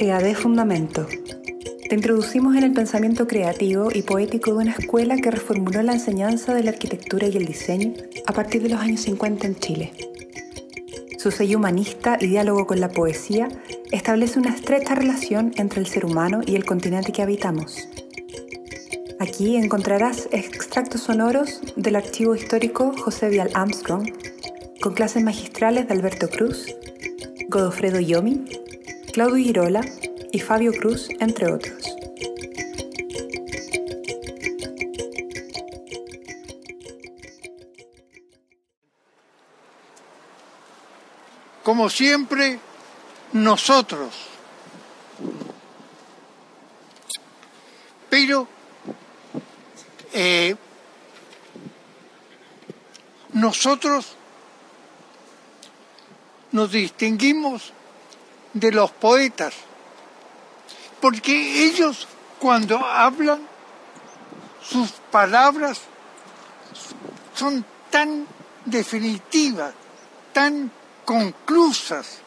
EAD Fundamento. Te introducimos en el pensamiento creativo y poético de una escuela que reformuló la enseñanza de la arquitectura y el diseño a partir de los años 50 en Chile. Su sello humanista y diálogo con la poesía establece una estrecha relación entre el ser humano y el continente que habitamos. Aquí encontrarás extractos sonoros del archivo histórico José Vial Armstrong, con clases magistrales de Alberto Cruz, Godofredo Yomi, Claudio Girola y Fabio Cruz, entre otros. Como siempre, nosotros. Pero eh, nosotros nos distinguimos de los poetas, porque ellos cuando hablan, sus palabras son tan definitivas, tan conclusas,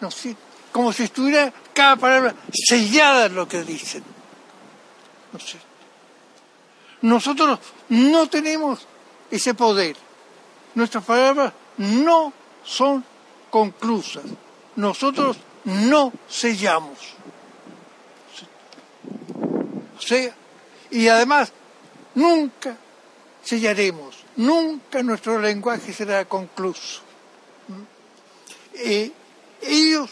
no sé, como si estuviera cada palabra sellada en lo que dicen. No sé. Nosotros no tenemos ese poder. Nuestras palabras no son conclusas. Nosotros no sellamos. O sea, y además nunca sellaremos, nunca nuestro lenguaje será concluso. Eh, ellos,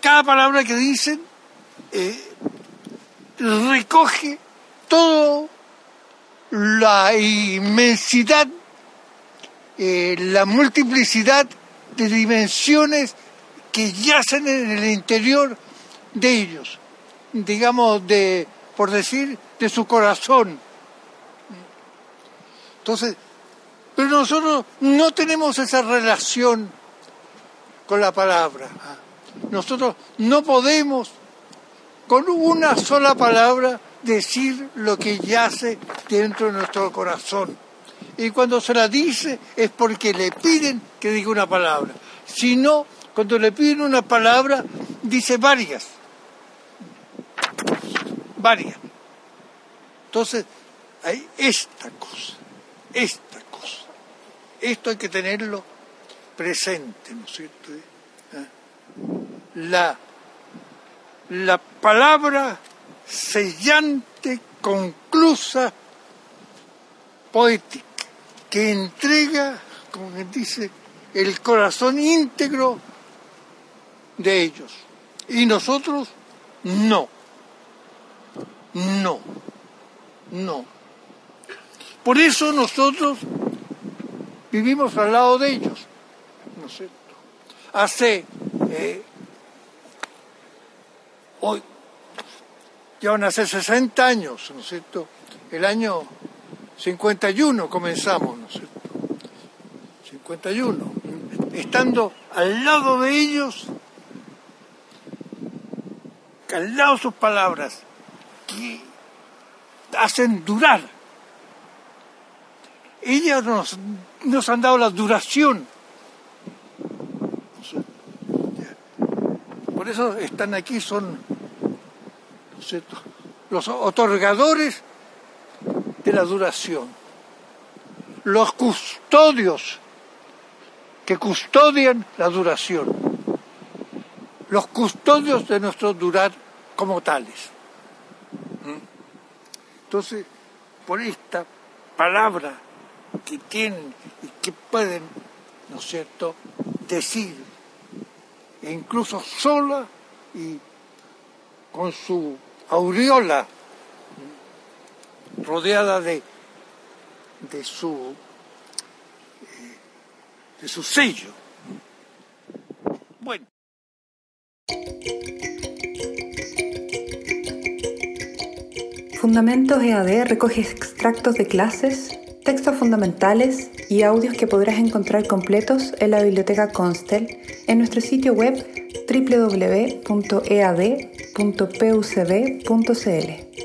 cada palabra que dicen, eh, recoge toda la inmensidad, eh, la multiplicidad de dimensiones que yacen en el interior de ellos, digamos, de, por decir, de su corazón. Entonces, pero nosotros no tenemos esa relación con la palabra. Nosotros no podemos con una sola palabra decir lo que yace dentro de nuestro corazón. Y cuando se la dice es porque le piden que diga una palabra. Si no, cuando le piden una palabra, dice varias. Varias. Entonces, hay esta cosa, esta cosa. Esto hay que tenerlo presente, ¿no es cierto? La la palabra sellante, conclusa, poética, que entrega, como dice, el corazón íntegro de ellos. Y nosotros no, no, no. Por eso nosotros vivimos al lado de ellos, ¿no es cierto? Hace eh, hoy ya van a ser 60 años, ¿no es cierto? El año 51 comenzamos, ¿no es cierto? 51. Estando al lado de ellos, al sus palabras, que hacen durar. Ellas nos, nos han dado la duración. Por eso están aquí, son los otorgadores de la duración, los custodios que custodian la duración, los custodios de nuestro durar como tales. ¿Mm? Entonces, por esta palabra que tienen y que pueden, ¿no es cierto?, decir, e incluso sola y con su aureola rodeada de, de su eh, de su sello. Bueno. Fundamentos EAD recoge extractos de clases, textos fundamentales y audios que podrás encontrar completos en la biblioteca Constel en nuestro sitio web www.ead.pucb.cl.